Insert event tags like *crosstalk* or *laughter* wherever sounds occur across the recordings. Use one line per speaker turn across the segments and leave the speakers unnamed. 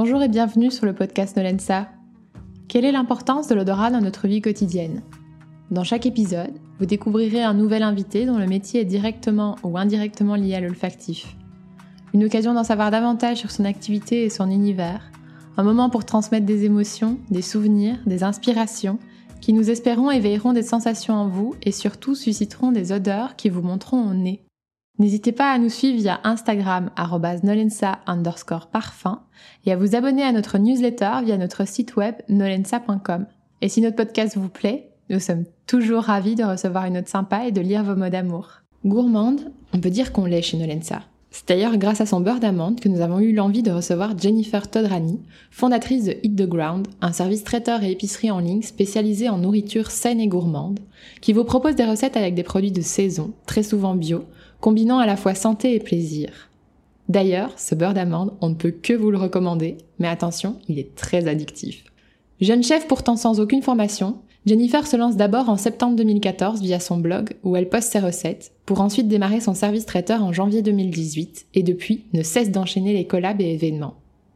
Bonjour et bienvenue sur le podcast Nolensa. Quelle est l'importance de l'odorat dans notre vie quotidienne? Dans chaque épisode, vous découvrirez un nouvel invité dont le métier est directement ou indirectement lié à l'olfactif. Une occasion d'en savoir davantage sur son activité et son univers. Un moment pour transmettre des émotions, des souvenirs, des inspirations qui nous espérons éveilleront des sensations en vous et surtout susciteront des odeurs qui vous montreront au nez. N'hésitez pas à nous suivre via Instagram nolensa underscore parfum et à vous abonner à notre newsletter via notre site web nolensa.com. Et si notre podcast vous plaît, nous sommes toujours ravis de recevoir une note sympa et de lire vos mots d'amour. Gourmande, on peut dire qu'on l'est chez Nolensa. C'est d'ailleurs grâce à son beurre d'amande que nous avons eu l'envie de recevoir Jennifer Todrani, fondatrice de Eat the Ground, un service traiteur et épicerie en ligne spécialisé en nourriture saine et gourmande, qui vous propose des recettes avec des produits de saison, très souvent bio, combinant à la fois santé et plaisir. D'ailleurs, ce beurre d'amande, on ne peut que vous le recommander, mais attention, il est très addictif. Jeune chef pourtant sans aucune formation, Jennifer se lance d'abord en septembre 2014 via son blog où elle poste ses recettes, pour ensuite démarrer son service traiteur en janvier 2018 et depuis ne cesse d'enchaîner les collabs et événements.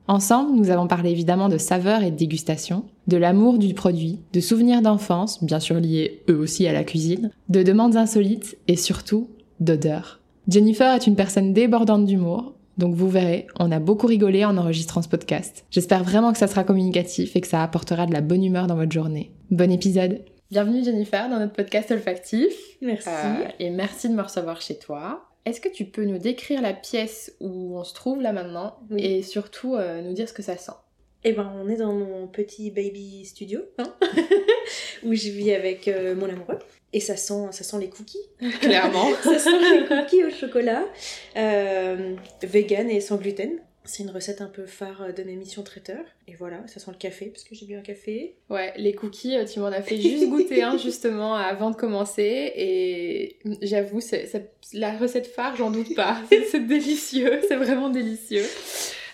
Ensemble, nous avons parlé évidemment de saveurs et de dégustation, de l'amour du produit, de souvenirs d'enfance, bien sûr liés eux aussi à la cuisine, de demandes insolites et surtout d'odeur. Jennifer est une personne débordante d'humour, donc vous verrez, on a beaucoup rigolé en enregistrant ce podcast. J'espère vraiment que ça sera communicatif et que ça apportera de la bonne humeur dans votre journée. Bon épisode Bienvenue Jennifer dans notre podcast olfactif.
Merci.
Euh, et merci de me recevoir chez toi. Est-ce que tu peux nous décrire la pièce où on se trouve là maintenant? Et surtout euh, nous dire ce que ça sent
Eh ben, on est dans mon petit baby studio, hein *laughs* *laughs* où je vis avec euh, mon amoureux. Et ça sent, ça sent les cookies. *laughs*
Clairement. *laughs*
ça sent les cookies au chocolat. Euh, vegan et sans gluten. C'est une recette un peu phare de mes missions traiteurs. Et voilà, ça sent le café, parce que j'ai bu un café.
Ouais, les cookies, tu m'en as fait juste goûter un, justement, avant de commencer. Et j'avoue, c'est, la recette phare, j'en doute pas. *laughs* C'est délicieux, c'est vraiment délicieux.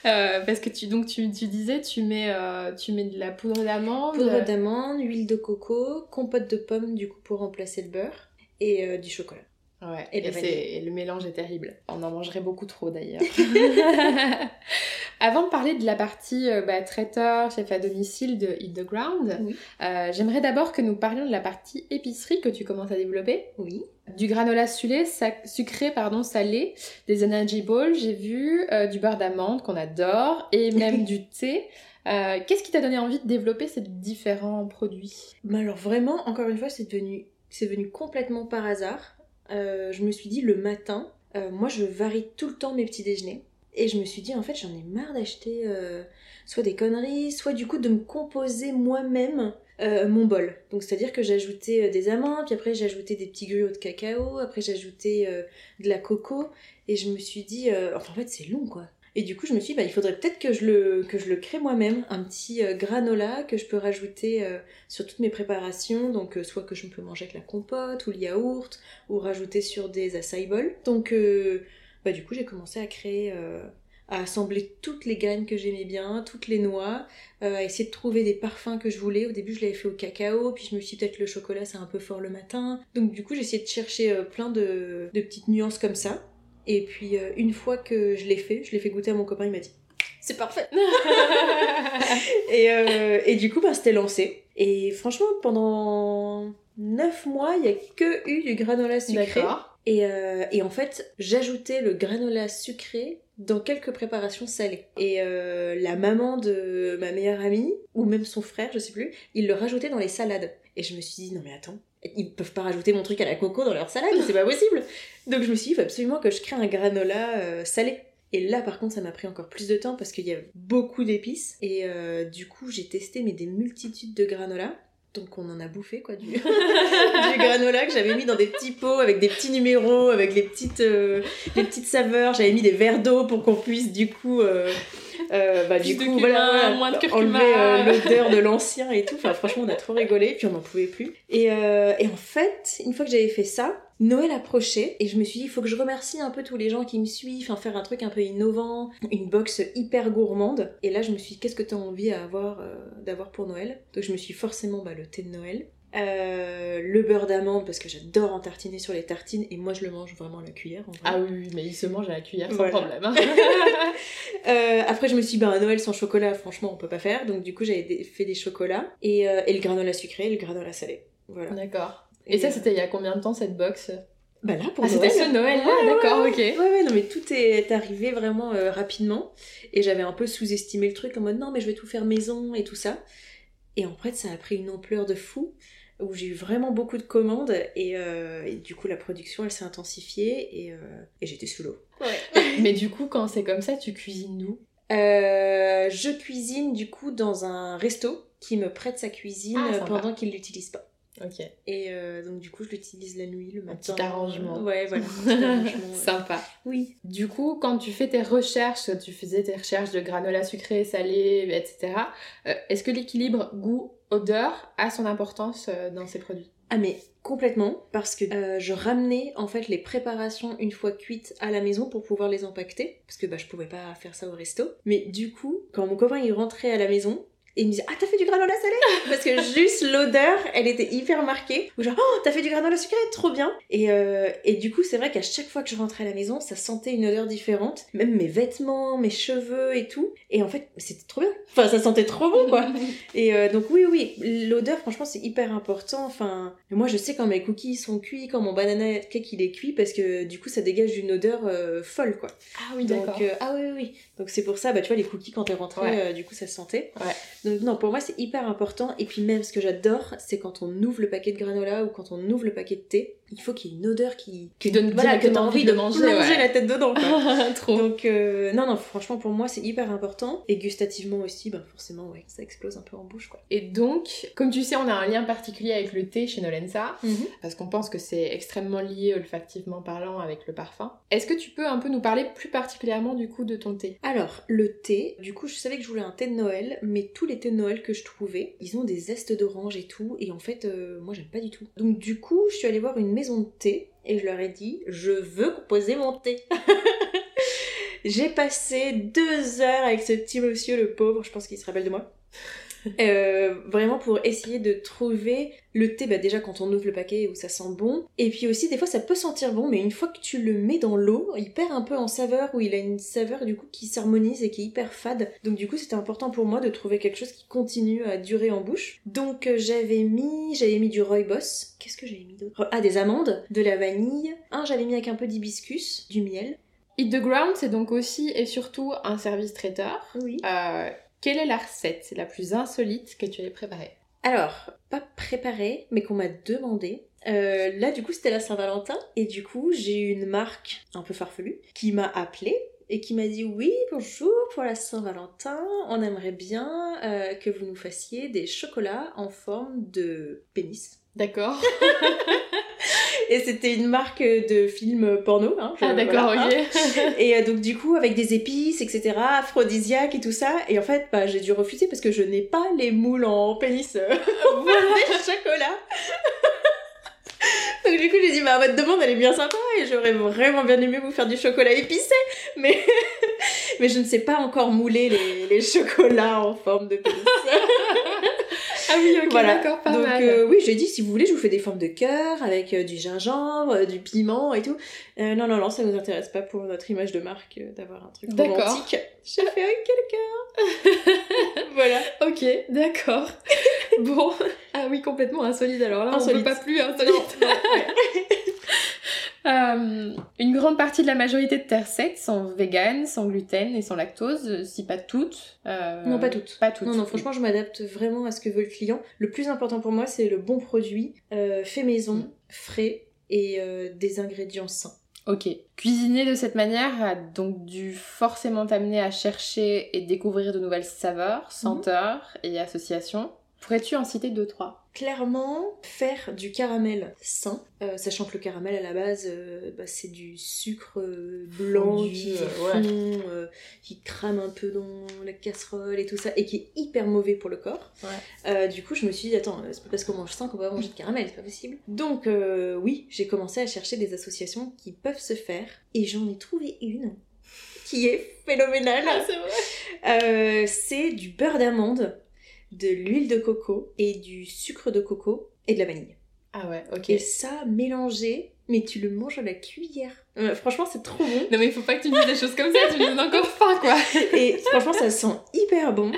Euh, parce que tu donc tu, tu disais tu mets euh, tu mets de la poudre d'amande
poudre d'amande huile de coco compote de pommes du coup pour remplacer le beurre et euh, du chocolat
Ouais, et, le mélange est terrible. On en mangerait beaucoup trop d'ailleurs. *laughs* *laughs* Avant de parler de la partie bah, traiteur, chef à domicile de Eat the Ground, j'aimerais d'abord que nous parlions de la partie épicerie que tu commences à développer.
Oui
du granola sucré, sucré pardon, salé, des energy balls, j'ai vu euh, du beurre d'amande qu'on adore et même *laughs* du thé. Euh, qu'est-ce qui t'a donné envie de développer ces différents produits?
Bah Alors vraiment, encore une fois, c'est venu, c'est venu complètement par hasard. Euh, je me suis dit le matin, moi je varie tout le temps mes petits déjeuners. Et je me suis dit en fait j'en ai marre d'acheter soit des conneries, soit du coup de me composer moi-même euh, mon bol. Donc c'est-à-dire que j'ajoutais euh, des amandes, puis après j'ajoutais des petits gruaux de cacao, après j'ajoutais euh, de la coco, et je me suis dit, enfin en fait c'est long quoi. Et du coup je me suis dit, bah, il faudrait peut-être que, je le, que crée moi-même, un petit granola que je peux rajouter sur toutes mes préparations, donc soit que je peux manger avec la compote ou le yaourt, ou rajouter sur des acai. Donc bah, du coup j'ai commencé à créer à assembler toutes les graines que j'aimais bien, toutes les noix, euh, à essayer de trouver des parfums que je voulais. Au début, je l'avais fait au cacao, puis je me suis dit peut-être le chocolat c'est un peu fort le matin. Donc du coup, j'ai essayé de chercher euh, plein de, petites nuances comme ça. Et puis euh, une fois que je l'ai fait, je l'ai fait goûter à mon copain, il m'a dit c'est parfait. *laughs* et, et, du coup, bah, c'était lancé. Et franchement, pendant 9 mois, il n'y a que eu du granola sucré. Et, et en fait, j'ajoutais le granola sucré dans quelques préparations salées. Et euh, la maman de ma meilleure amie, ou même son frère, je sais plus, il le rajoutait dans les salades. Et je me suis dit, non mais attends, ils peuvent pas rajouter mon truc à la coco dans leur salade, c'est pas possible. Donc je me suis dit, il faut absolument que je crée un granola euh, salé. Et là, par contre, ça m'a pris encore plus de temps parce qu'il y a beaucoup d'épices. Et euh, du coup, j'ai testé mais des multitudes de granola. Donc on en a bouffé quoi du, *laughs* du *laughs* granola que j'avais mis dans des petits pots avec des petits numéros, avec les petites, euh, les petites saveurs. J'avais mis des verres d'eau pour qu'on puisse du coup, euh, euh bah, du coup voilà, enlever euh, l'odeur de l'ancien et tout. Enfin franchement on a trop rigolé puis on n'en pouvait plus. Et, et en fait une fois que j'avais fait ça, Noël approchait et je me suis dit il faut que je remercie un peu tous les gens qui me suivent, faire un truc un peu innovant, une box hyper gourmande. Et là je me suis dit qu'est-ce que tu as envie à euh, d'avoir pour Noël? Donc je me suis forcément bah, le thé de Noël. Euh, le beurre d'amande parce que j'adore en tartiner sur les tartines et moi je le mange vraiment à la cuillère. En vrai.
Ah oui, mais il se mange à la cuillère sans
Voilà.
problème. hein. *laughs* *laughs*
Euh, après je me suis dit, ben, un Noël sans chocolat, franchement on peut pas faire. Donc du coup j'avais fait des chocolats et, et le granola sucré et le granola salé. Voilà.
D'accord. Et ça,
euh,
c'était il y a combien de temps cette box?
Bah là pour
Ah, c'était
Noël.
ce Noël-là,
Ouais, ouais,
d'accord,
ouais.
ok.
Ouais, ouais, non, mais tout est arrivé vraiment euh, rapidement. Et j'avais un peu sous-estimé le truc en mode non, mais je vais tout faire maison et tout ça. Et en fait, ça a pris une ampleur de fou où j'ai eu vraiment beaucoup de commandes et, euh, et du coup, la production elle s'est intensifiée et, euh, et j'étais sous l'eau. *laughs*
Mais du coup, quand c'est comme ça, tu cuisines d'où?
Je cuisine du coup dans un resto qui me prête sa cuisine
Ah,
pendant qu'il l'utilise pas.
Ok.
Et euh, donc du coup, je l'utilise la nuit, le matin.
petit arrangement.
Ouais, voilà. un *laughs* arrangement.
Sympa.
Oui.
Du coup, quand tu fais tes recherches, tu faisais tes recherches de granola sucré, salé, etc. euh, Est-ce que l'équilibre goût-odeur a son importance euh, dans ces produits?
Ah mais complètement parce que euh, je ramenais en fait les préparations une fois cuites à la maison pour pouvoir les empaqueter parce que bah je pouvais pas faire ça au resto. Mais du coup, quand mon copain il rentrait à la maison, et il me disait ah t'as fait du granola salé *laughs* parce que juste l'odeur elle était hyper marquée ou genre oh t'as fait du granola sucré trop bien et, euh, et du coup c'est vrai qu'à chaque fois que je rentrais à la maison ça sentait une odeur différente même mes vêtements mes cheveux et tout et en fait c'était trop bien enfin ça sentait trop bon quoi *laughs* et euh, donc oui, oui, l'odeur, franchement, c'est hyper important. Enfin, moi, je sais quand mes cookies sont cuits, quand mon banana cake il est cuit, parce que du coup, ça dégage une odeur euh, folle, quoi.
Ah oui, d'accord.
ah oui, oui. Donc c'est pour ça, bah tu vois, les cookies quand t'es rentré,
Ouais.
euh, du coup, ça se sentait.
Ouais.
Donc non, pour moi, c'est hyper important. Et puis même, ce que j'adore, c'est quand on ouvre le paquet de granola ou quand on ouvre le paquet de thé, il faut qu'il y ait une odeur qui,
Qui donne
voilà, que t'as
envie de
de
manger,
plonger
ouais.
la tête dedans, quoi. *laughs*
Trop.
Donc euh, non non franchement pour moi c'est hyper important et gustativement aussi ben forcément ouais ça explose un peu en bouche quoi.
Et donc, comme tu sais, on a un lien particulier avec le thé chez Nolensa, parce qu'on pense que c'est extrêmement lié olfactivement parlant avec le parfum. Est-ce que tu peux un peu nous parler plus particulièrement du coup de ton thé?
Alors le thé, du coup je savais que je voulais un thé de Noël mais tous les thés de Noël que je trouvais ils ont des zestes d'orange et tout et en fait euh, moi j'aime pas du tout. Donc du coup je suis allée voir une maison thé et je leur ai dit je veux composer mon thé. *laughs* J'ai passé deux heures avec ce petit monsieur, le pauvre, je pense qu'il se rappelle de moi. *laughs* Euh, vraiment pour essayer de trouver le thé, bah déjà quand on ouvre le paquet où ça sent bon, et puis aussi des fois ça peut sentir bon, mais une fois que tu le mets dans l'eau, il perd un peu en saveur, où il a une saveur du coup qui s'harmonise et qui est hyper fade. Donc du coup c'était important pour moi de trouver quelque chose qui continue à durer en bouche. Donc euh, j'avais mis, j'avais mis du rooibos. Qu'est-ce que j'avais mis d'autre? Ah des amandes, de la vanille. Un j'avais mis avec un peu d'hibiscus, du miel.
Eat the Ground, c'est donc aussi et surtout un service traiteur.
Oui.
Euh, quelle est la recette la plus insolite que tu aies préparée?
Alors, pas préparé, mais qu'on m'a demandé. Euh, là, du coup, c'était la Saint-Valentin. Et du coup, j'ai une marque un peu farfelue qui m'a appelée et qui m'a dit Oui, bonjour, pour la Saint-Valentin, on aimerait bien euh, que vous nous fassiez des chocolats en forme de pénis.
D'accord. *laughs*
Et c'était une marque de film porno. Hein,
Ah d'accord,
voilà, hein.
ok. *laughs*
Et euh, donc du coup avec des épices, etc., aphrodisiaques et tout ça. Et en fait, bah, j'ai dû refuser parce que je n'ai pas les moules en pénis euh, *laughs* pour des chocolats. *laughs* donc du coup j'ai dit bah votre demande elle est bien sympa et j'aurais vraiment bien aimé vous faire du chocolat épicé, mais *laughs* mais je ne sais pas encore mouler les, les chocolats en forme de pénis.
Ah oui, ok,
Voilà.
d'accord, pas
Donc
mal.
euh, oui, j'ai dit si vous voulez, je vous fais des formes de cœur avec euh, du gingembre, euh, du piment et tout. Euh, non, non, non, ça nous intéresse pas pour notre image de marque d'avoir un truc romantique. J'ai fait avec quelqu'un. *laughs* voilà.
Ok, d'accord. bon. Ah oui, complètement insolite. Alors là, on
Insolite.
peut pas plus insolite.
Non, non, ouais. *laughs*
Euh, une grande partie de la majorité de terres secs sont véganes, sans gluten et sans lactose, si pas toutes. Euh,
Non, pas toutes.
Pas toutes.
Non, non, franchement, je m'adapte vraiment à ce que veut le client. Le plus important pour moi, c'est le bon produit, euh, fait maison,
Mm.
frais et euh, des ingrédients sains.
Ok. Cuisiner de cette manière a donc dû forcément t'amener à chercher et découvrir de nouvelles saveurs, senteurs et associations. Pourrais-tu en citer deux, trois?
Clairement, faire du caramel sain, euh, sachant que le caramel à la base, euh, bah, c'est du sucre euh, blanc qui fond, euh, qui crame un peu dans la casserole et tout ça, et qui est hyper mauvais pour le corps.
Ouais.
Du coup, je me suis dit, attends, c'est pas parce qu'on mange sain qu'on va manger de caramel, c'est pas possible. Donc, oui, j'ai commencé à chercher des associations qui peuvent se faire, et j'en ai trouvé une qui est phénoménale. Euh, c'est du beurre d'amande, de l'huile de coco et du sucre de coco. et de la vanille.
Ah ouais, ok.
Et ça, mélangé, mais tu le manges à la cuillère. Euh, franchement, c'est trop bon.
Non mais il faut pas que tu me dises des choses comme ça, tu me donnes encore faim quoi. *laughs*
Et franchement, ça sent hyper bon.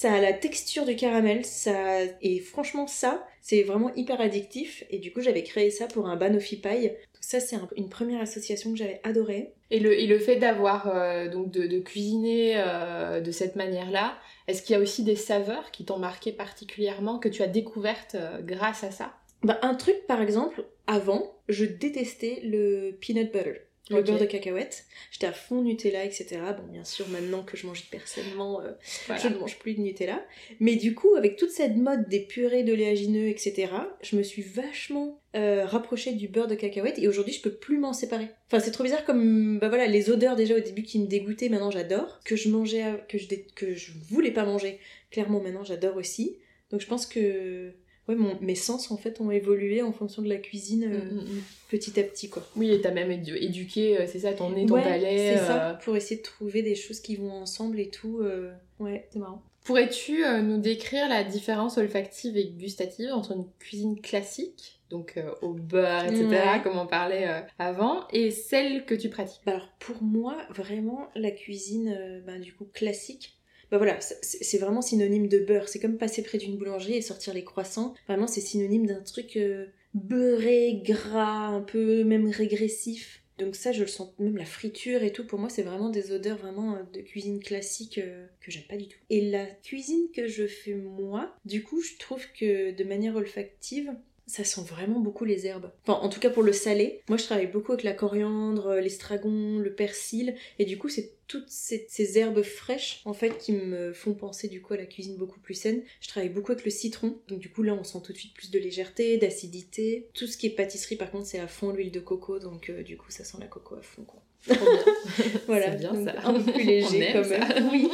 Ça a la texture du caramel, ça et franchement ça, c'est vraiment hyper addictif. Et du coup, j'avais créé ça pour un banoffee pie. Donc ça, c'est un- une première association que j'avais adorée.
Et le, et le fait d'avoir euh, donc de, de cuisiner euh, de cette manière-là, est-ce qu'il y a aussi des saveurs qui t'ont marqué particulièrement que tu as découvertes euh, grâce à ça?
Bah, un truc, par exemple, avant, je détestais le peanut butter. Le beurre de cacahuète, j'étais à fond Nutella, etc. Bon, bien sûr, maintenant que je mange personnellement, euh,
Voilà.
je ne mange plus de Nutella. Mais du coup, avec toute cette mode des purées d'oléagineux, etc., je me suis vachement euh, rapprochée du beurre de cacahuète et aujourd'hui, je peux plus m'en séparer. Enfin, c'est trop bizarre comme, bah voilà, les odeurs déjà au début qui me dégoûtaient, maintenant j'adore. Que je mangeais, que je, que je voulais pas manger, clairement maintenant j'adore aussi. Donc je pense que ouais, mon- mes sens en fait ont évolué en fonction de la cuisine euh,
Mm, mm, mm.
petit à petit quoi.
Oui, et t'as même édu- éduqué, euh, c'est ça, ton nez, ton
ouais,
palais.
c'est
euh,
ça, pour essayer de trouver des choses qui vont ensemble et tout. euh, Ouais, c'est marrant.
Pourrais-tu euh, nous décrire la différence olfactive et gustative entre une cuisine classique, donc euh, au beurre, etc., comme on parlait euh, avant, et celle que tu pratiques?
Alors pour moi, vraiment, la cuisine euh, bah, du coup classique, bah voilà, c'est vraiment synonyme de beurre. C'est comme passer près d'une boulangerie et sortir les croissants. Vraiment, c'est synonyme d'un truc euh, beurré, gras, un peu même régressif. Donc ça, je le sens, même la friture et tout, pour moi, c'est vraiment des odeurs vraiment euh, de cuisine classique euh, que j'aime pas du tout. Et la cuisine que je fais moi, du coup, je trouve que de manière olfactive, ça sent vraiment beaucoup les herbes. Enfin, en tout cas pour le salé. Moi, je travaille beaucoup avec la coriandre, euh, l'estragon, le persil. Et du coup, c'est toutes ces, ces herbes fraîches, en fait, qui me font penser, du coup, à la cuisine beaucoup plus saine. Je travaille beaucoup avec le citron. Donc, du coup, là, on sent tout de suite plus de légèreté, d'acidité. Tout ce qui est pâtisserie, par contre, c'est à fond l'huile de coco. Donc, euh, du coup, ça sent la coco à fond, quoi.
Trop bien. *laughs*
Voilà.
Bien
donc,
ça.
Un peu plus léger. *laughs* Oui.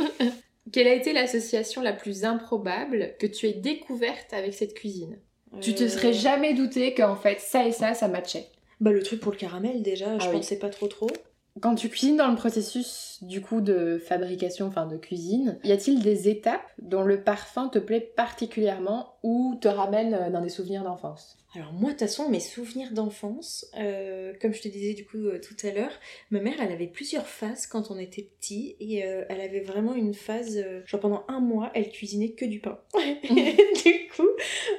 Quelle a été l'association la plus improbable que tu aies découverte avec cette cuisine? Tu te
Euh,
serais jamais douté qu'en fait ça et ça, ça matchait.
Bah, le truc pour le caramel, déjà, je
Ah oui.
pensais pas trop trop.
Quand tu cuisines dans le processus du coup de fabrication, enfin de cuisine, y a-t-il des étapes dont le parfum te plaît particulièrement ou te ramène euh, dans des souvenirs d'enfance
Alors moi, de toute façon, mes souvenirs d'enfance, euh, comme je te disais du coup euh, tout à l'heure, ma mère, elle avait plusieurs phases quand on était petit et euh, elle avait vraiment une phase, euh, genre pendant un mois, elle cuisinait que du pain. *laughs* du coup,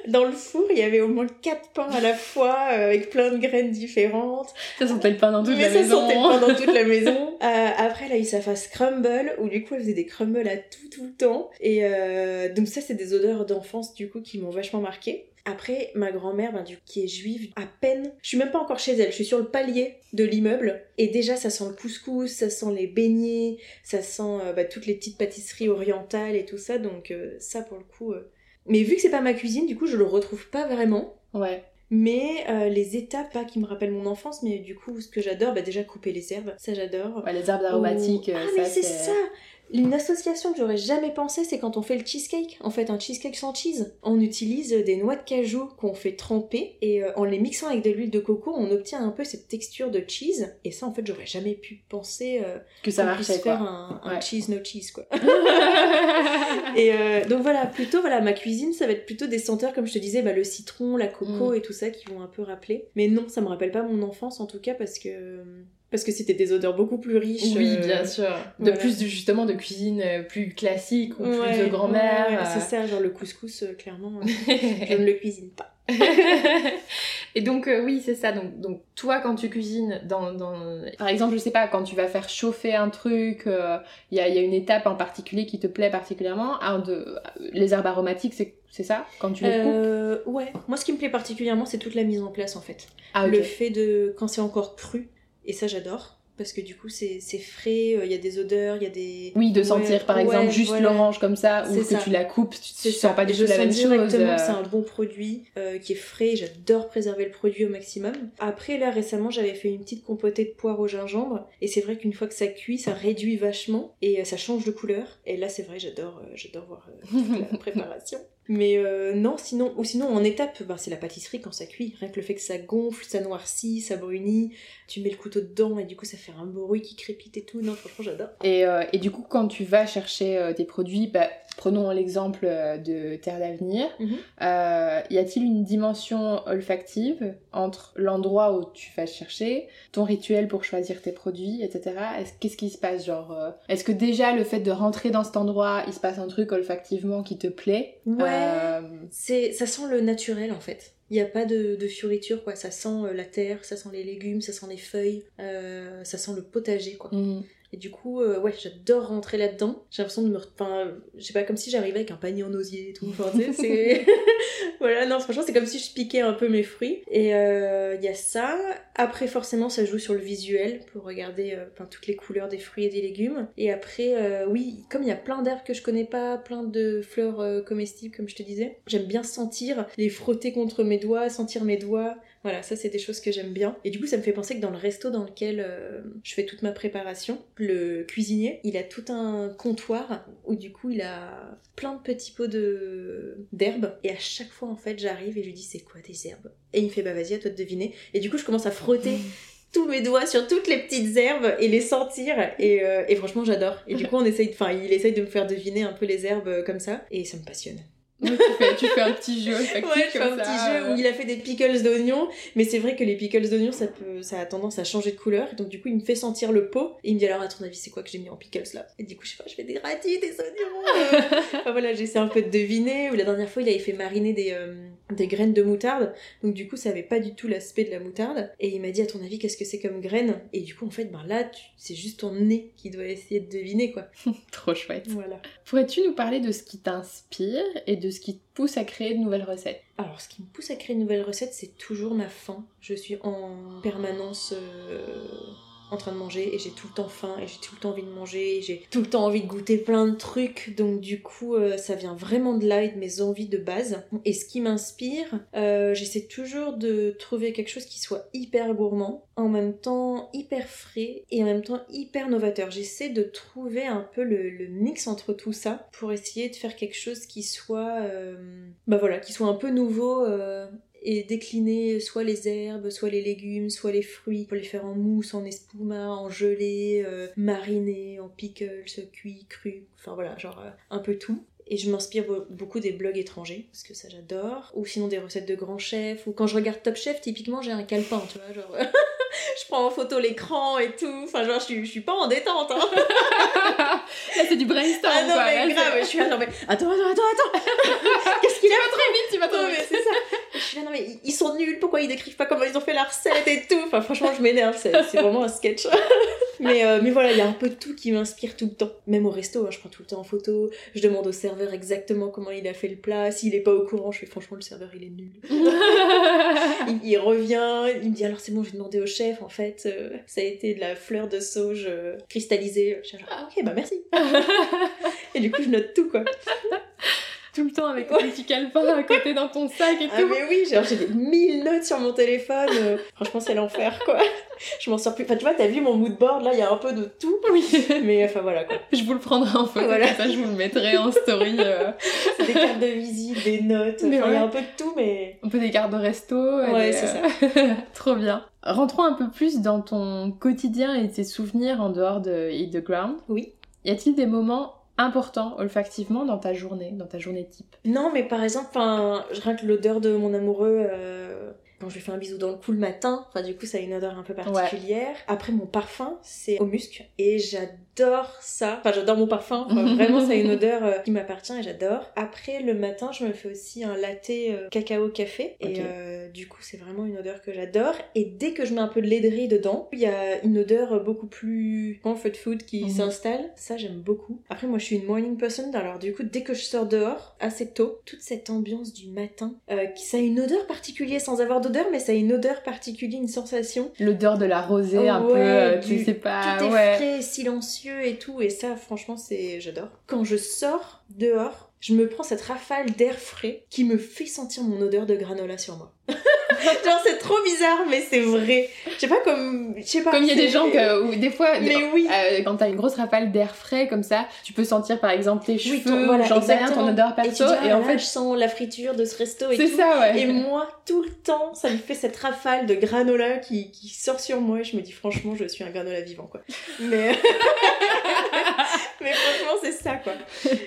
dans le four, il y avait au moins quatre pains à la fois euh, avec plein de graines différentes.
Ça sentait le pain dans toute
Mais
la
ça
maison.
sentait le pain dans toute la *laughs* maison. Euh, après, elle a eu sa phase crumble, où du coup, elle faisait des crumbles à tout, tout le temps. Et euh, donc ça, c'est des odeurs d'enfance, du coup, qui m'ont vachement marqué. Après, ma grand-mère, ben, du qui est juive, à peine, je suis même pas encore chez elle, je suis sur le palier de l'immeuble, et déjà, ça sent le couscous, ça sent les beignets, ça sent euh, bah, toutes les petites pâtisseries orientales et tout ça, donc euh, ça, pour le coup... euh. Mais vu que c'est pas ma cuisine, du coup, je le retrouve pas vraiment.
Ouais.
Mais euh, les étapes, pas qui me rappellent mon enfance, mais du coup, ce que j'adore, bah déjà couper les herbes, ça j'adore.
Ouais, les herbes aromatiques,
Ou- Ah,
ça
mais c'est ça Une association que j'aurais jamais pensé, c'est quand on fait le cheesecake. En fait, un cheesecake sans cheese. On utilise des noix de cajou qu'on fait tremper et euh, en les mixant avec de l'huile de coco, on obtient un peu cette texture de cheese. Et ça, en fait, j'aurais jamais pu penser euh,
que ça marchait
faire un, un
Ouais.
cheese no cheese quoi. *laughs* Et euh, donc voilà, plutôt voilà, ma cuisine, ça va être plutôt des senteurs comme je te disais, bah, le citron, la coco
Mm.
et tout ça qui vont un peu rappeler. Mais non, ça me rappelle pas mon enfance en tout cas parce que parce que c'était des odeurs beaucoup plus riches.
Oui,
euh,
bien sûr. De
voilà.
plus justement de cuisine euh, plus classique ou plus de grand-mère.
ouais, ouais,
euh.
C'est ça, genre le couscous, clairement, *laughs* je ne le cuisine pas. *laughs*
et donc euh, oui c'est ça donc, donc toi quand tu cuisines dans, dans par exemple je sais pas quand tu vas faire chauffer un truc il y, a, y a une étape en particulier qui te plaît particulièrement un de les herbes aromatiques c'est c'est ça quand tu les coupes?
Euh, ouais, moi ce qui me plaît particulièrement, c'est toute la mise en place en fait.
ah
Le fait de quand c'est encore cru, et ça j'adore. Parce que du coup c'est frais, euh, il y a des odeurs, il y a des...
oui de
Ouais,
sentir par
ouais,
exemple juste
voilà.
l'orange comme ça ou que
ça.
tu la coupes tu, tu
C'est
sens pas du tout la même chose
directement
euh.
c'est un bon produit euh, qui est frais. J'adore préserver le produit au maximum. Après, là récemment, j'avais fait une petite compotée de poire au gingembre. Et c'est vrai qu'une fois que ça cuit, ça réduit vachement et euh, ça change de couleur. Et là, c'est vrai, j'adore, j'adore voir toute la *laughs* préparation. Mais euh, non, sinon, ou sinon en étape, bah, c'est la pâtisserie quand ça cuit. Rien que le fait que ça gonfle, ça noircit, ça brunit, tu mets le couteau dedans et du coup ça fait un bruit qui crépite et tout. Non, franchement, j'adore.
Et, euh, et, du coup, quand tu vas chercher euh, tes produits, bah, prenons l'exemple de Terre d'Avenir,
Mhm.
euh, y a-t-il une dimension olfactive entre l'endroit où tu vas chercher, ton rituel pour choisir tes produits, etc. Est-ce- Qu'est-ce qui se passe genre euh, Est-ce que déjà le fait de rentrer dans cet endroit, il se passe un truc olfactivement qui te plaît?
Ouais.
Euh,
C'est, ça sent le naturel en fait. Il n'y a pas de, de fioriture quoi. Ça sent euh, la terre, ça sent les légumes, ça sent les feuilles, euh, ça sent le potager quoi.
mm.
Et du coup, euh, ouais, j'adore rentrer là-dedans. J'ai l'impression de me. Enfin, euh, je sais pas, comme si j'arrivais avec un panier en osier et tout. Enfin, c'est. *laughs* voilà, non, franchement, c'est comme si je piquais un peu mes fruits. Et euh, il y a ça. Après, forcément, ça joue sur le visuel pour regarder euh, toutes les couleurs des fruits et des légumes. Et après, euh, oui, comme il y a plein d'herbes que je connais pas, plein de fleurs euh, comestibles, comme je te disais, j'aime bien sentir, les frotter contre mes doigts, sentir mes doigts. Voilà, ça c'est des choses que j'aime bien. Et du coup, ça me fait penser que dans le resto dans lequel euh, je fais toute ma préparation, le cuisinier, il a tout un comptoir où du coup il a plein de petits pots de d'herbes. Et à chaque fois, en fait, j'arrive et je lui dis c'est quoi tes herbes? Et il me fait bah vas-y, à toi de deviner. Et du coup, je commence à frotter tous mes doigts sur toutes les petites herbes et les sentir et, euh, et franchement j'adore et du coup on essaye enfin il essaye de me faire deviner un peu les herbes euh, comme ça et ça me passionne
Ouais, tu, fais, tu fais un petit jeu *laughs* olfactif
Ouais, je fais un
ça,
petit jeu
euh.
où il a fait des pickles d'oignons, mais c'est vrai que les pickles d'oignons, ça peut, ça a tendance à changer de couleur. Donc du coup, il me fait sentir le pot et il me dit alors à ton avis, c'est quoi que j'ai mis en pickles là? Et du coup, je sais pas, je fais des radis, des oignons. euh. *laughs* Enfin, voilà, j'essaie un peu de deviner. Ou la dernière fois, il avait fait mariner des, euh, des graines de moutarde. Donc du coup, ça avait pas du tout l'aspect de la moutarde. Et il m'a dit à ton avis, qu'est-ce que c'est comme graines Et du coup, en fait, ben là, tu- c'est juste ton nez qui doit essayer de deviner quoi. *laughs*
Trop chouette.
Voilà.
Pourrais-tu nous parler de ce qui t'inspire et de ce qui te pousse à créer de nouvelles recettes
Alors, ce qui me pousse à créer une nouvelle recette, c'est toujours ma faim. Je suis en permanence euh, en train de manger et j'ai tout le temps faim et j'ai tout le temps envie de manger et j'ai tout le temps envie de goûter plein de trucs. Donc, du coup, euh, ça vient vraiment de là et de mes envies de base. Et ce qui m'inspire, euh, j'essaie toujours de trouver quelque chose qui soit hyper gourmand, en même temps hyper frais et en même temps hyper novateur. J'essaie de trouver un peu le, mix entre tout ça pour essayer de faire quelque chose qui soit, euh, bah voilà, qui soit un peu nouveau et décliner soit les herbes, soit les légumes, soit les fruits pour les faire en mousse, en espuma, en gelée, euh, mariné, en pickles, cuit, cru, enfin voilà, genre euh, un peu tout. Et je m'inspire be- beaucoup des blogs étrangers, parce que ça j'adore. Ou sinon des recettes de grands chefs. Ou quand je regarde Top Chef, typiquement j'ai un calepin, tu vois, genre... *laughs* je prends en photo l'écran et tout. Enfin genre je suis, je suis pas en détente, hein. *laughs*
Là, c'est du brainstorm,
Ah non
quoi.
mais
Là,
grave, je suis là, non mais... Attends, attends, attends, attends *laughs* Qu'est-ce qu'il
Tu
a
vas trop vite, tu vas trop vite.
c'est ça. Je suis là, non, mais ils- sont nuls, pourquoi ils décrivent pas comment ils ont fait la recette et tout Enfin, franchement, je m'énerve, c'est vraiment un sketch. *laughs* mais, euh, mais voilà, il y a un peu de tout qui m'inspire tout le temps. Même au resto, hein, je prends tout le temps en photo, je demande au serveur exactement comment il a fait le plat. S'il est pas au courant, je fais franchement, le serveur il est nul. *laughs* il, il revient, il me dit alors c'est bon, j'ai demandé au chef, en fait, euh, ça a été de la fleur de sauge euh, cristallisée. Je suis genre, ah ok, bah merci. *laughs* et du coup, je note tout quoi.
Tout le temps avec ton petit calepin à côté dans ton sac et
Ah
tout.
mais oui, genre j'ai des mille notes sur mon téléphone. euh, franchement, c'est l'enfer quoi. Je m'en sors plus. Enfin, tu vois, t'as vu mon mood board là, il y a un peu de tout.
Oui.
Mais enfin voilà quoi.
Je vous le prendrai en photo,
Voilà.
comme ça je vous le mettrai en story. euh,
des cartes de visite, des notes. Il y
ouais.
a un peu de tout, mais.
un peu des cartes de resto.
Ouais,
des-
c'est ça. *laughs*
Trop bien. Rentrons un peu plus dans ton quotidien et tes souvenirs en dehors de Eat the Ground.
Oui.
Y a-t-il des moments importants olfactivement dans ta journée, dans ta journée type
Non, mais par exemple, enfin, rien que l'odeur de mon amoureux. euh, Quand je lui fais un bisou dans le cou le matin, enfin du coup ça a une odeur un peu particulière. Après mon parfum, c'est au musc et j'adore ça. Enfin j'adore mon parfum, Enfin, *laughs* vraiment ça a une odeur euh, qui m'appartient et j'adore. Après le matin, je me fais aussi un latte euh, cacao café et euh, du coup c'est vraiment une odeur que j'adore. Et dès que je mets un peu de laiterie dedans, il y a une odeur beaucoup plus comfort food qui
Mhm.
s'installe. Ça j'aime beaucoup. Après moi je suis une morning person, alors du coup dès que je sors dehors assez tôt, toute cette ambiance du matin, qui ça a une odeur particulière sans avoir d'odeur, mais ça a une odeur particulière, une sensation.
L'odeur de la rosée un
Ouais,
peu, tu sais pas,
Tout est
ouais.
frais, silencieux et tout, et ça franchement c'est j'adore. Quand je sors dehors, je me prends cette rafale d'air frais qui me fait sentir mon odeur de granola sur moi. *laughs* *laughs* Genre, c'est trop bizarre, mais c'est vrai. Je sais pas, comme. Je sais pas.
Comme il y a des gens que, où des fois,
Mais oui.
euh, quand t'as une grosse rafale d'air frais comme ça, tu peux sentir par exemple tes cheveux,
Oui, ton- voilà,
j'en sais rien, ton odeur
Et tu
perso,
dis,
et,
ah
en
là,
fait,
je sens la friture de ce resto et
c'est ça, ouais.
Et moi, tout le temps, ça me fait cette rafale de granola qui, qui sort sur moi. Et je me dis, franchement, je suis un granola vivant, quoi. Mais, *laughs* *laughs* mais franchement, c'est ça, quoi.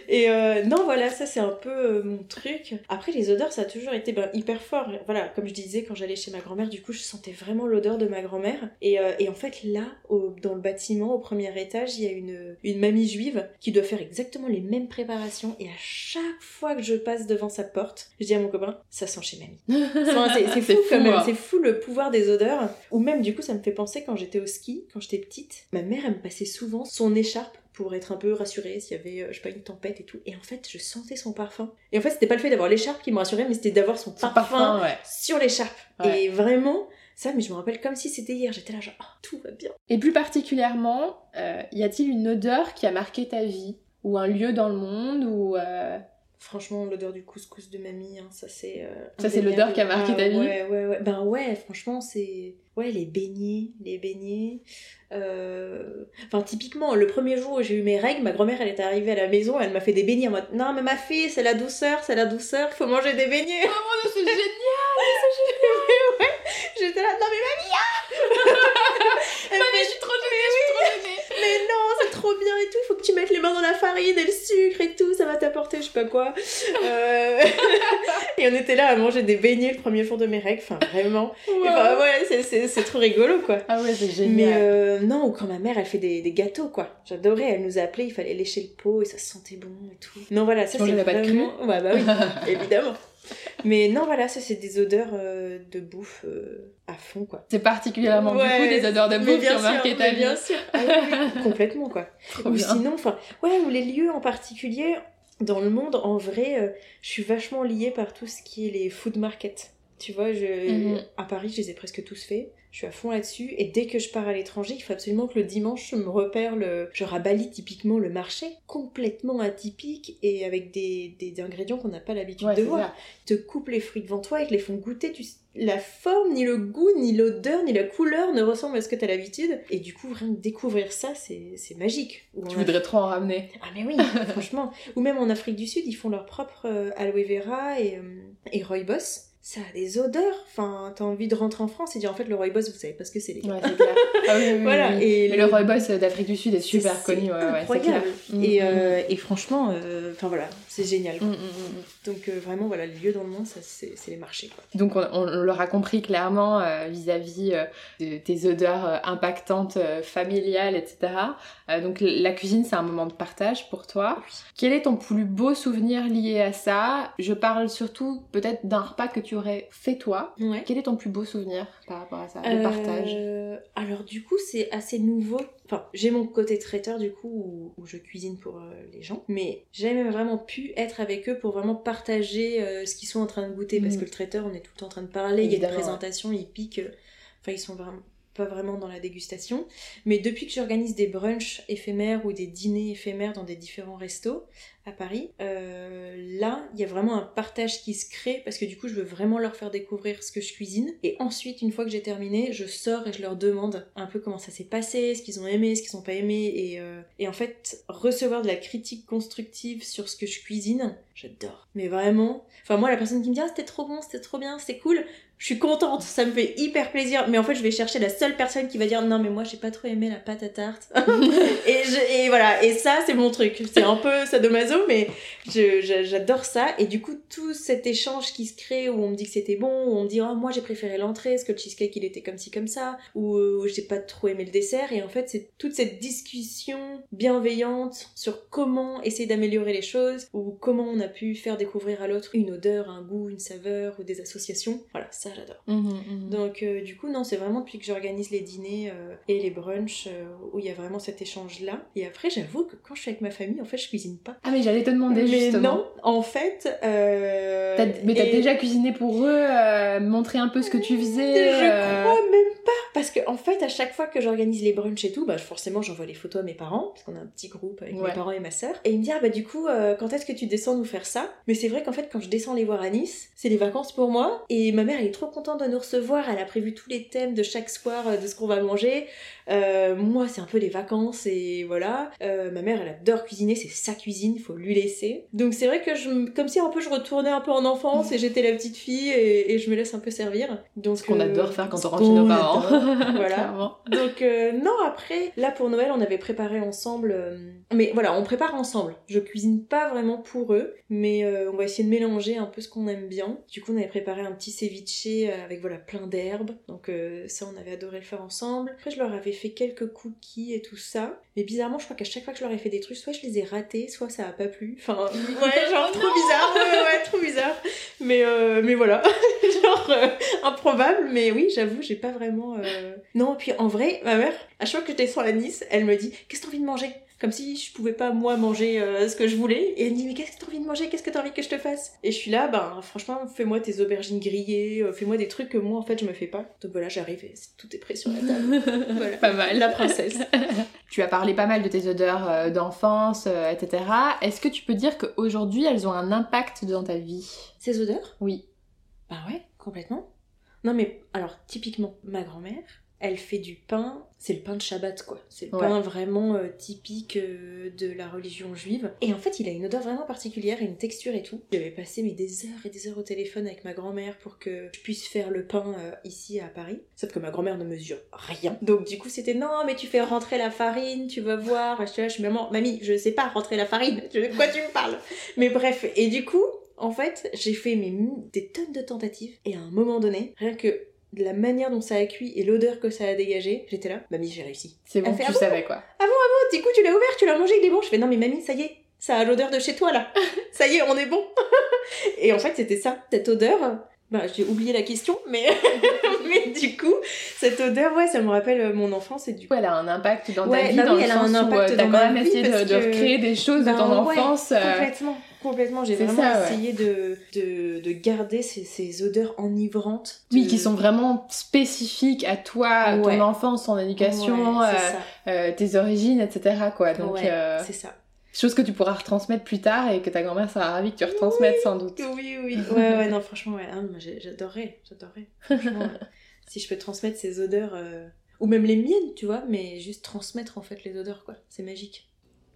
Et euh, non, voilà, ça, c'est un peu euh, mon truc. Après, les odeurs, ça a toujours été ben, hyper fort. Voilà, comme je disais, quand j'allais chez ma grand-mère, du coup, je sentais vraiment l'odeur de ma grand-mère. Et, euh, et en fait, là, au- dans le bâtiment, au premier étage, il y a une, une mamie juive qui doit faire exactement les mêmes préparations. Et à chaque fois que je passe devant sa porte, je dis à mon copain, ça sent chez mamie. Enfin, c'est c'est *laughs* fou, quand même,
hein.
c'est fou le pouvoir des odeurs. Ou même du coup, ça me fait penser quand j'étais au ski, quand j'étais petite, ma mère elle me passait souvent son écharpe pour être un peu rassurée s'il y avait, euh, je sais pas, une tempête et tout. Et en fait, je sentais son parfum. Et en fait, c'était pas le fait d'avoir l'écharpe qui me rassurait, mais c'était d'avoir son,
Son
parfum,
parfum, ouais.
sur l'écharpe.
Ouais.
Et vraiment, ça, mais je me rappelle comme si c'était hier. J'étais là genre, oh, tout va bien.
Et plus particulièrement, euh, y a-t-il une odeur qui a marqué ta vie? Ou un lieu dans le monde? Ou euh,
Franchement, l'odeur du couscous de mamie, hein, ça c'est. euh,
Ça, c'est l'odeur qui a marqué
Ah,
ta vie
Ouais, ouais, ouais. Ben ouais, franchement, c'est. Ouais, les beignets, les beignets. Euh, Enfin, typiquement, le premier jour où j'ai eu mes règles, ma grand-mère, elle était arrivée à la maison, elle m'a fait des beignets en mode Non, mais ma fille, c'est la douceur, c'est la douceur, faut manger des beignets.
Oh, c'est *laughs* génial
J'étais là, non, mais mamie, ah Elle me fait,
Je suis trop gênée, je suis trop gênée
mais non, c'est trop bien et tout, faut que tu mettes les mains dans la farine et le sucre et tout, ça va t'apporter je sais pas quoi. Euh, *laughs* et on était là à manger des beignets le premier jour de mes règles, enfin vraiment. Et
Wow.
Enfin, ouais, c'est- trop rigolo quoi.
Ah ouais, c'est
Mais
génial.
euh, non, ou quand ma mère elle fait des, des gâteaux quoi. J'adorais, elle nous a appelés, il fallait lécher le pot et ça sentait bon et tout. Non voilà, ça c'est
la pâte crue
vraiment... Ouais bah oui, *laughs* évidemment. Mais non voilà, ça c'est des odeurs euh, de bouffe euh, à fond quoi.
C'est particulièrement du
Ouais,
coup des odeurs de bouffe qui ont marqué ta vie.
Bien sûr, *laughs* Ah oui, complètement quoi.
Trop
Ou
bien.
sinon, enfin, ouais, ou les lieux en particulier, dans le monde, en vrai, euh, je suis vachement liée par tout ce qui est les food markets. Tu vois, je,
Mhm.
à Paris, je les ai presque tous faits. Je suis à fond là-dessus. Et dès que je pars à l'étranger, il faut absolument que le dimanche, je me repère le. Genre à Bali, typiquement, le marché, complètement atypique et avec des, des ingrédients qu'on n'a pas l'habitude
Ouais,
de voir
ça.
te coupent les fruits devant toi et te les font goûter. Tu... La forme, ni le goût, ni l'odeur, ni la couleur ne ressemblent à ce que tu as l'habitude. Et du coup, rien que découvrir ça, c'est magique. Ou
Tu voudrais trop en ramener.
Ah mais oui, *laughs* franchement. Ou même en Afrique du Sud, ils font leur propre euh, aloe vera et, euh, et rooibos. Ça a des odeurs. Enfin, t'as envie de rentrer en France et dire en fait le rooibos, vous savez pas ce que c'est les gars.
Ouais, c'est clair. *laughs* Ah oui, oui, oui,
Voilà.
oui.
Et
Mais
le-
le rooibos d'Afrique du Sud est super
c'est
connu, ouais, ouais, c'est
incroyable.
clair. Mm,
Et,
mm,
euh, et franchement, euh, enfin voilà, c'est génial.
mm, mm, mm.
Donc euh, vraiment, voilà, le lieu dans le monde, ça, c'est les marchés. Quoi.
Donc on, on l'aura compris clairement euh, vis-à-vis euh, de tes odeurs euh, impactantes, euh, familiales, etc. Euh, donc la cuisine, c'est un moment de partage pour toi. Quel est ton plus beau souvenir lié à ça? Je parle surtout peut-être d'un repas que tu aurais fait toi.
Ouais.
Quel est ton plus beau souvenir par rapport à ça Le partage
Euh, alors du coup c'est assez nouveau. Enfin j'ai mon côté traiteur du coup où, où je cuisine pour euh, les gens, mais j'ai jamais vraiment pu être avec eux pour vraiment partager euh, ce qu'ils sont en train de goûter parce
Mhm.
que le traiteur on est tout le temps en train de parler, il y a
Évidemment,
une présentation, ils piquent. Enfin ils sont vraiment pas vraiment dans la dégustation. Mais depuis que j'organise des brunchs éphémères ou des dîners éphémères dans des différents restos à Paris, euh, là, il y a vraiment un partage qui se crée parce que du coup, je veux vraiment leur faire découvrir ce que je cuisine. Et ensuite, une fois que j'ai terminé, je sors et je leur demande un peu comment ça s'est passé, ce qu'ils ont aimé, ce qu'ils n'ont pas aimé. Et, euh, et en fait, recevoir de la critique constructive sur ce que je cuisine, j'adore. Mais vraiment, enfin moi, la personne qui me dit ah, c'était trop bon, c'était trop bien, c'est cool, je suis contente, ça me fait hyper plaisir. Mais en fait, je vais chercher la seule personne qui va dire non, mais moi, j'ai pas trop aimé la pâte à tarte. *laughs* et, je- et voilà, et ça, c'est mon truc. C'est un peu sadomaso, mais j'adore ça. Et du coup, tout cet échange qui se crée où on me dit que c'était bon, où on me dit oh, moi, j'ai préféré l'entrée, parce que le cheesecake, il était comme ci, comme ça, ou euh, j'ai pas trop aimé le dessert. Et en fait, c'est toute cette discussion bienveillante sur comment essayer d'améliorer les choses, ou comment on a pu faire découvrir à l'autre une odeur, un goût, une saveur, ou des associations. Voilà, ça, j'adore.
Mhm, mhm.
Donc euh, du coup non c'est vraiment depuis que j'organise les dîners euh, et les brunchs euh, où il y a vraiment cet échange là et après j'avoue que quand je suis avec ma famille en fait je cuisine pas
Ah mais j'allais te demander
mais
justement.
non en fait
mais t'as
et
déjà cuisiné pour eux, montré un peu ce que tu faisais.
je crois même pas parce que en fait, à chaque fois que j'organise les brunchs et tout, bah forcément j'envoie les photos à mes parents, parce qu'on a un petit groupe avec
Ouais.
mes parents et ma sœur. Et il me dit, ah bah du coup, quand est-ce que tu descends nous faire ça? Mais c'est vrai qu'en fait, quand je descends les voir à Nice, c'est les vacances pour moi. Et ma mère, elle est trop contente de nous recevoir. Elle a prévu tous les thèmes de chaque soir, euh, de ce qu'on va manger. Euh, moi, c'est un peu les vacances et voilà. Euh, ma mère, elle adore cuisiner, c'est sa cuisine, il faut lui laisser. Donc c'est vrai que je, me- comme si un peu je retournais un peu en enfance et j'étais la petite fille et, et je me laisse un peu servir. Donc
Ce qu'on
euh,
adore faire quand on rentre chez nos parents. *laughs*
voilà.
Clairement.
Donc non, après, là pour Noël, on avait préparé ensemble. Mais voilà, on prépare ensemble. Je cuisine pas vraiment pour eux, mais on va essayer de mélanger un peu ce qu'on aime bien. Du coup, on avait préparé un petit ceviche avec voilà plein d'herbes. Donc ça, on avait adoré le faire ensemble. Après, je leur avais fait quelques cookies et tout ça. Mais bizarrement, je crois qu'à chaque fois que je leur ai fait des trucs, soit je les ai ratés, soit ça a pas plu. Enfin, *laughs* *laughs* ouais, genre trop bizarre. Ouais, ouais, trop bizarre. Mais euh, mais voilà, *laughs* genre euh, improbable. Mais oui, j'avoue, j'ai pas vraiment. euh, Non, puis en vrai, ma mère, à chaque fois que je descends à Nice, elle me dit Qu'est-ce que t'as envie de manger? Comme si je pouvais pas, moi, manger euh, ce que je voulais. Et elle me dit Mais qu'est-ce que t'as envie de manger? Qu'est-ce que t'as envie que je te fasse? Et je suis là, ben, franchement, fais-moi tes aubergines grillées, euh, fais-moi des trucs que moi, en fait, je me fais pas. Donc voilà, j'arrive et tout est prêt sur la table. *laughs* voilà.
Pas mal.
La princesse. *laughs*
Tu as parlé pas mal de tes odeurs euh, d'enfance, etc. Est-ce que tu peux dire qu'aujourd'hui, elles ont un impact dans ta vie?
Ces odeurs?
Oui.
Bah ouais, complètement. Non mais, alors, typiquement, ma grand-mère, elle fait du pain, c'est le pain de Shabbat quoi. C'est le
Ouais.
pain vraiment euh, typique euh, de la religion juive. Et en fait, il a une odeur vraiment particulière et une texture et tout. J'avais passé mais, des heures et des heures au téléphone avec ma grand-mère pour que je puisse faire le pain euh, ici à Paris. Sauf que ma grand-mère ne mesure rien. Donc du coup, c'était non, mais tu fais rentrer la farine, tu vas voir. Je je suis maman, mamie, je sais pas rentrer la farine. *laughs* De quoi tu me parles? Mais bref, et du coup, en fait, j'ai fait mes, des tonnes de tentatives et à un moment donné, rien que la manière dont ça a cuit et l'odeur que ça a dégagé, j'étais là, mamie, j'ai réussi.
C'est bon,
fait,
tu
ah bon
savais quoi.
Oh, du coup, tu l'as ouvert, tu l'as mangé, il est bon. Je fais non, mais mamie, ça y est, ça a l'odeur de chez toi là. *laughs* ça y est, on est bon. *laughs* et en fait, c'était ça, cette odeur. Bah, j'ai oublié la question, mais *laughs* mais du coup, cette odeur, ouais, ça me rappelle euh, mon enfance et du coup.
Elle a un impact dans ta
Ouais,
vie,
bah
dans
oui,
le
elle a
sens
un
où
impact
euh, t'as
dans
quand même essayé de, de
que-
recréer des choses
Ben
de ton
ouais,
enfance. euh,
Complètement. J'ai vraiment
ça, ouais.
essayé de, de, de garder ces, ces odeurs enivrantes.
Oui, qui sont vraiment spécifiques à toi, à ton
Ouais.
enfance, ton éducation,
Ouais,
euh, euh, tes origines, etc. Quoi. Donc,
Ouais,
euh,
c'est ça.
chose que tu pourras retransmettre plus tard et que ta grand-mère sera ravie que tu retransmettes sans doute.
Oui, oui. Ouais, ouais, non, franchement, ouais. Ah, moi, j'ai- j'adorerais, j'adorerais. Franchement, *laughs* si je peux transmettre ces odeurs, ou même les miennes, tu vois, mais juste transmettre en fait les odeurs, quoi. C'est magique.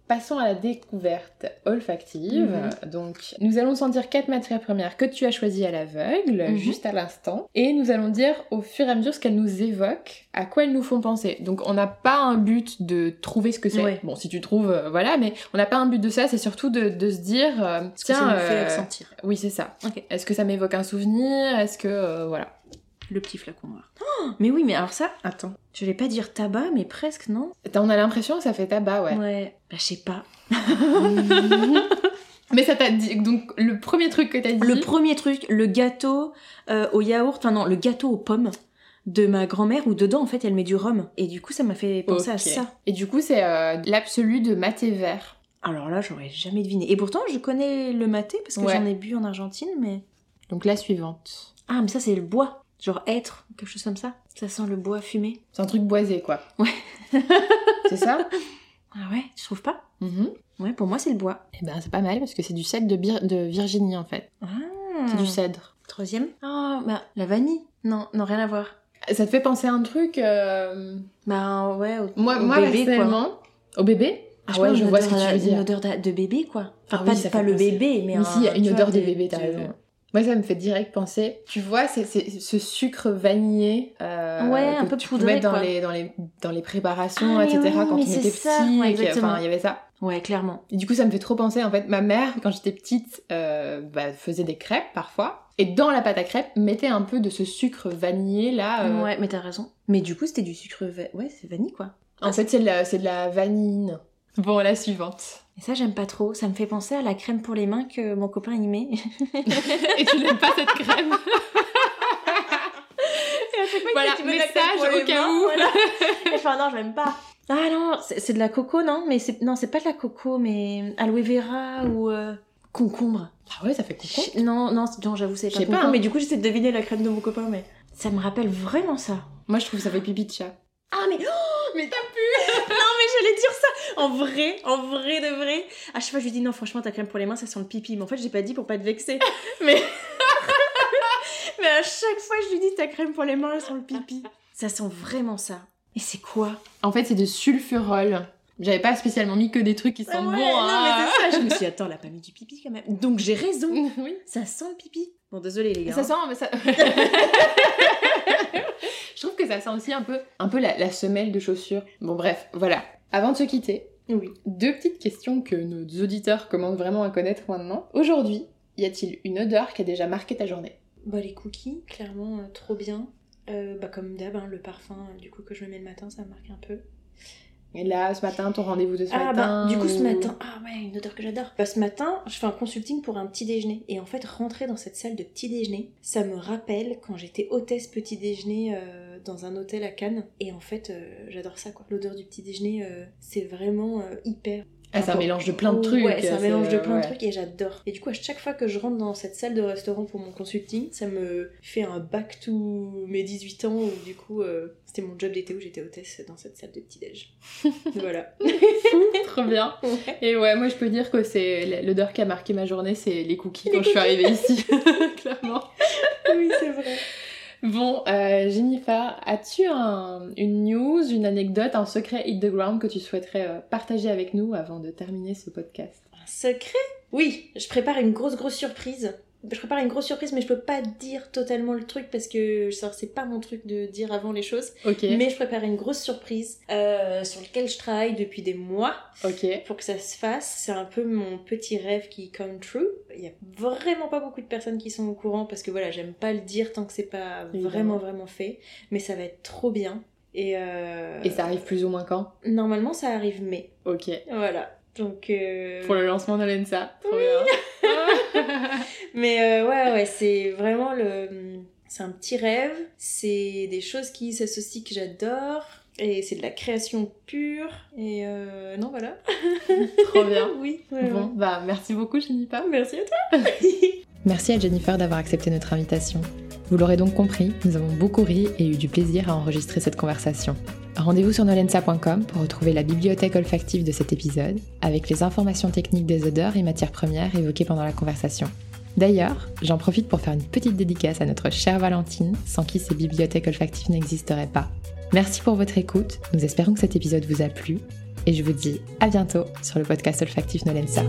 Passons à la découverte olfactive.
Mhm.
Donc, nous allons sentir quatre matières premières que tu as choisies à l'aveugle,
Mhm.
juste à l'instant, et nous allons dire au fur et à mesure ce qu'elles nous évoquent, à quoi elles nous font penser. Donc, on n'a pas un but de trouver ce que c'est.
Ouais.
Bon, si tu trouves, euh, voilà, mais on n'a pas un but de ça, c'est surtout de, de se dire, euh,
que
tiens,
ça nous fait
euh,
ressentir.
oui, c'est ça. Est-ce que ça m'évoque un souvenir? Est-ce que, euh, voilà.
Le petit flacon noir. Oh, mais oui, mais alors ça, attends. Je vais pas dire tabac, mais presque, non?
On a l'impression que ça fait tabac, ouais.
Ouais. Bah, je sais pas. *laughs*
Mais ça t'a dit, donc le premier truc que t'as dit.
Le premier truc, le gâteau euh, au yaourt, enfin non, le gâteau aux pommes de ma grand-mère où dedans en fait elle met du rhum et du coup ça m'a fait penser à ça.
Et du coup, c'est euh, l'absolu de maté vert.
Alors là, j'aurais jamais deviné. Et pourtant, je connais le maté parce que
Ouais.
j'en ai bu en Argentine, mais
Donc la suivante.
ah, mais ça c'est le bois, genre être, quelque chose comme ça. Ça sent le bois fumé.
C'est un truc boisé, quoi.
Ouais. *laughs*
c'est ça
Ah ouais, tu trouves pas
Mhm.
Ouais, pour moi c'est le bois.
Eh ben, c'est pas mal parce que c'est du cèdre de, Bir- de Virginie, en fait.
Ah.
C'est du cèdre.
Troisième. Ah, bah la vanille. Non, non rien à voir.
Ça te fait penser à un truc euh,
Bah ouais, au,
Moi,
au
moi
bébé quoi.
personnellement. Au bébé
Ah,
Ah ouais, je vois ce que tu veux dire.
Une odeur de, bébé quoi. Enfin,
Ah
pas,
oui, ça
pas le bébé, mais
Mais
un-
si, il y a une odeur de bébé, t'as raison. Moi, ça me fait direct penser. Tu vois, c'est ce sucre vanillé. euh,
Ouais, un
que
peu
tu peux
poudré,
mettre dans
quoi.
les, dans, les, dans les préparations,
Ah,
etc.
oui,
quand on était petit.
ouais,
et que-
exactement.
Enfin, il y avait ça.
Ouais, clairement.
Et du coup, ça me fait trop penser, en fait, ma mère, quand j'étais petite, euh, bah, faisait des crêpes parfois. Et dans la pâte à crêpes, mettait un peu de ce sucre vanillé là. euh,
Ouais, mais t'as raison. Mais du coup, c'était du sucre va- Ouais, c'est vanille quoi.
En fait, c'est de, la- de la. Bon, la suivante.
Et ça, j'aime pas trop. Ça me fait penser à la crème pour les mains que mon copain y met. *laughs*
Et tu n'aimes pas cette crème *laughs* Voilà, message au cas où. *laughs*
enfin, non, je l'aime pas. Ah non, c'est de la coco, non? Mais c'est non, c'est pas de la coco, mais aloe vera ou euh, concombre.
Ah ouais, ça fait concombre?
Non, non, non, j'avoue, c'est
Je
pas
sais pas,
concombre.
hein.
Mais du coup, j'essaie de deviner la crème de mon copain, mais Ça me rappelle vraiment ça.
Moi, je trouve que ça fait pipi de chat.
Ah mais oh, mais t'as j'allais dire ça En vrai, en vrai de vrai. À chaque fois je lui dis non franchement ta crème pour les mains ça sent le pipi. Mais en fait j'ai pas dit pour pas te vexer. *laughs* mais... *laughs* mais à chaque fois je lui dis ta crème pour les mains elle sent le pipi. Ça sent vraiment ça. Et c'est quoi?
En fait c'est de sulfurol. J'avais pas spécialement mis que des trucs qui sentent bon.
Non
hein.
mais c'est ça. Je me *laughs* suis dit attends elle a pas mis du pipi quand même. Donc j'ai raison.
oui.
Ça sent le pipi. Bon désolé les gars.
Ça sent mais ça... Je trouve que ça sent aussi un peu, un peu la, semelle de chaussure. Bon bref, voilà. Avant de se quitter,
oui.
deux petites questions que nos auditeurs commencent vraiment à connaître maintenant. Aujourd'hui, y a-t-il une odeur qui a déjà marqué ta journée?
Bah les cookies, clairement, euh, trop bien. Euh, bah comme d'hab, hein, le parfum du coup que je mets le matin, ça me marque un peu.
Et là, ce matin, ton rendez-vous de ce
ah,
matin
bah, du coup, ce matin, ah ouais, une odeur que j'adore. Bah, ce matin, je fais un consulting pour un petit déjeuner. Et en fait, rentrer dans cette salle de petit déjeuner, ça me rappelle quand j'étais hôtesse petit déjeuner euh, dans un hôtel à Cannes. Et en fait, euh, j'adore ça, quoi. L'odeur du petit déjeuner, euh, c'est vraiment hyper
ah, c'est un mélange de plein de trucs.
Ouais, c'est un mélange de plein de trucs et j'adore. Et du coup, à chaque fois que je rentre dans cette salle de restaurant pour mon consulting, ça me fait un back to mes 18 ans où du coup, euh, c'était mon job d'été où j'étais hôtesse dans cette salle de petit-déj. *laughs* voilà.
Trop bien. Et ouais, moi je peux dire que c'est l'odeur qui a marqué ma journée, c'est les cookies quand je suis arrivée ici. *laughs* Clairement.
Oui, c'est vrai.
Bon, euh, Jennifer, as-tu une news, une anecdote, un secret hit the ground que tu souhaiterais euh, partager avec nous avant de terminer ce podcast?
Un secret? Oui, je prépare une grosse grosse surprise je prépare une grosse surprise, mais je peux pas dire totalement le truc parce que c'est pas mon truc de dire avant les choses. Mais je prépare une grosse surprise euh, sur laquelle je travaille depuis des mois. Pour que ça se fasse. C'est un peu mon petit rêve qui come true. Il y a vraiment pas beaucoup de personnes qui sont au courant parce que voilà, j'aime pas le dire tant que c'est pas vraiment vraiment fait. Mais ça va être trop bien. Et, euh...
Et ça arrive plus ou moins quand?
Normalement, ça arrive mai.
Ok.
Voilà. Donc. Euh...
Pour le lancement de l'ENSA. Trop bien. *laughs*
Mais euh, ouais, ouais, c'est vraiment le. C'est un petit rêve. C'est des choses qui s'associent que j'adore. Et c'est de la création pure. Et euh, non, voilà. *laughs*
Trop bien.
oui.
bon, bah merci beaucoup, Jennifer.
Merci à toi. *laughs*
merci à Jennifer d'avoir accepté notre invitation. Vous l'aurez donc compris, nous avons beaucoup ri et eu du plaisir à enregistrer cette conversation. Rendez-vous sur nolensa.com pour retrouver la bibliothèque olfactive de cet épisode, avec les informations techniques des odeurs et matières premières évoquées pendant la conversation. D'ailleurs, j'en profite pour faire une petite dédicace à notre chère Valentine, sans qui ces bibliothèques olfactives n'existeraient pas. Merci pour votre écoute, nous espérons que cet épisode vous a plu, et je vous dis à bientôt sur le podcast olfactif Nolensa.